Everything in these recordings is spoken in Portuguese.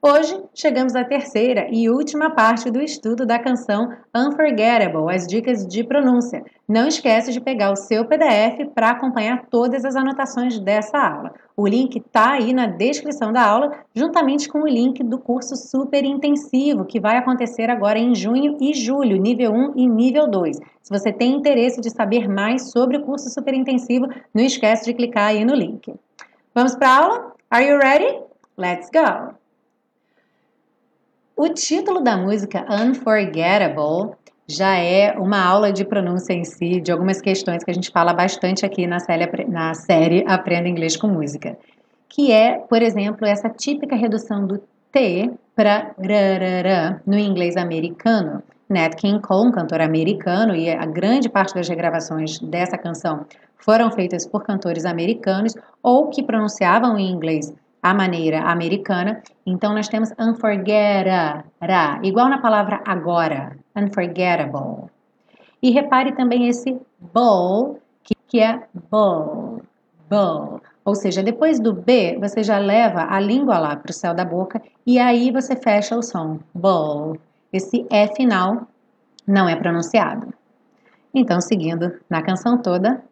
Hoje chegamos à terceira e última parte do estudo da canção Unforgettable, as dicas de pronúncia. Não esquece de pegar o seu PDF para acompanhar todas as anotações dessa aula. O link está aí na descrição da aula, juntamente com o link do curso super intensivo, que vai acontecer agora em junho e julho, nível 1 e nível 2. Se você tem interesse de saber mais sobre o curso super intensivo, não esquece de clicar aí no link. Vamos para a aula? Are you ready? Let's go! O título da música Unforgettable já é uma aula de pronúncia em si, de algumas questões que a gente fala bastante aqui na série, na série Aprenda Inglês com Música, que é, por exemplo, essa típica redução do T para no inglês americano. Nat King Cole, um cantor americano, e a grande parte das regravações dessa canção foram feitas por cantores americanos ou que pronunciavam em inglês a maneira americana. Então, nós temos unforgettable, igual na palavra agora, unforgettable. E repare também esse bowl, que, é bowl, bowl. Ou seja, depois do B, você já leva a língua lá para o céu da boca e aí você fecha o som, bowl. Esse E final não é pronunciado. Então, seguindo na canção toda,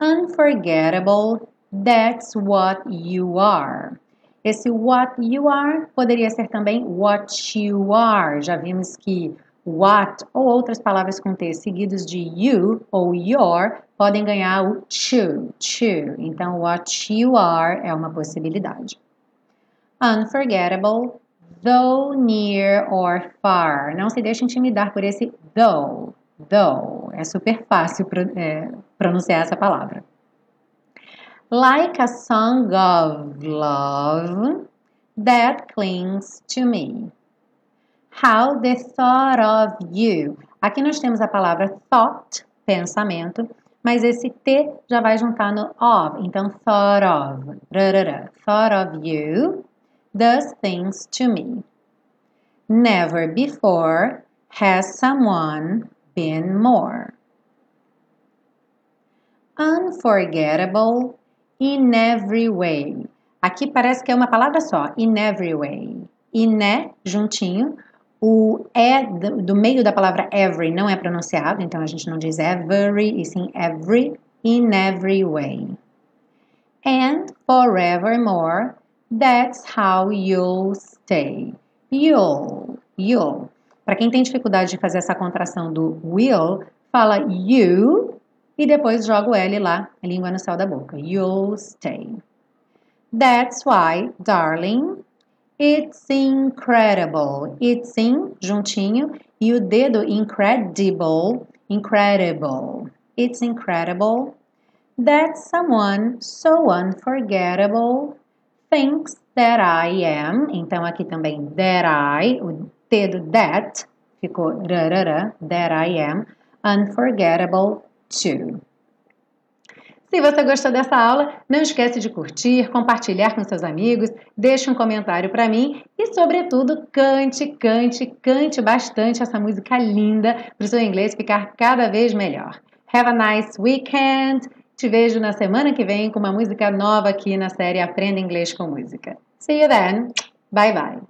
unforgettable That's what you are. Esse what you are poderia ser também what you are. Já vimos que what ou outras palavras com T seguidos de you ou your podem ganhar o to, to. Então, what you are é uma possibilidade. Unforgettable, though near or far. Não se deixe intimidar por esse though, though. É super fácil é, pronunciar essa palavra. Like a song of love that clings to me. How the thought of you. Aqui nós temos a palavra thought, pensamento, mas esse T já vai juntar no of, então thought of. Rarara, thought of you does things to me. Never before has someone been more. Unforgettable in every way. Aqui parece que é uma palavra só, in every way. In é juntinho, o é do, do, meio da palavra every não é pronunciado, então a gente não diz every, e sim every, in every way. And forevermore, that's how you'll stay. You'll, you'll. Para quem tem dificuldade de fazer essa contração do will, fala you e depois joga o L lá, a língua no céu da boca. You'll stay. That's why, darling, it's incredible. It's in, juntinho, e o dedo incredible, incredible. It's incredible that someone so unforgettable thinks that I am. Então aqui também that I, o dedo that ficou rarara, that I am unforgettable Se você gostou dessa aula, não esquece de curtir, compartilhar com seus amigos, deixe um comentário para mim e, sobretudo, cante, cante, cante bastante essa música linda para o seu inglês ficar cada vez melhor. Have a nice weekend! Te vejo na semana que vem com uma música nova aqui na série Aprenda Inglês com Música. See you then! Bye bye!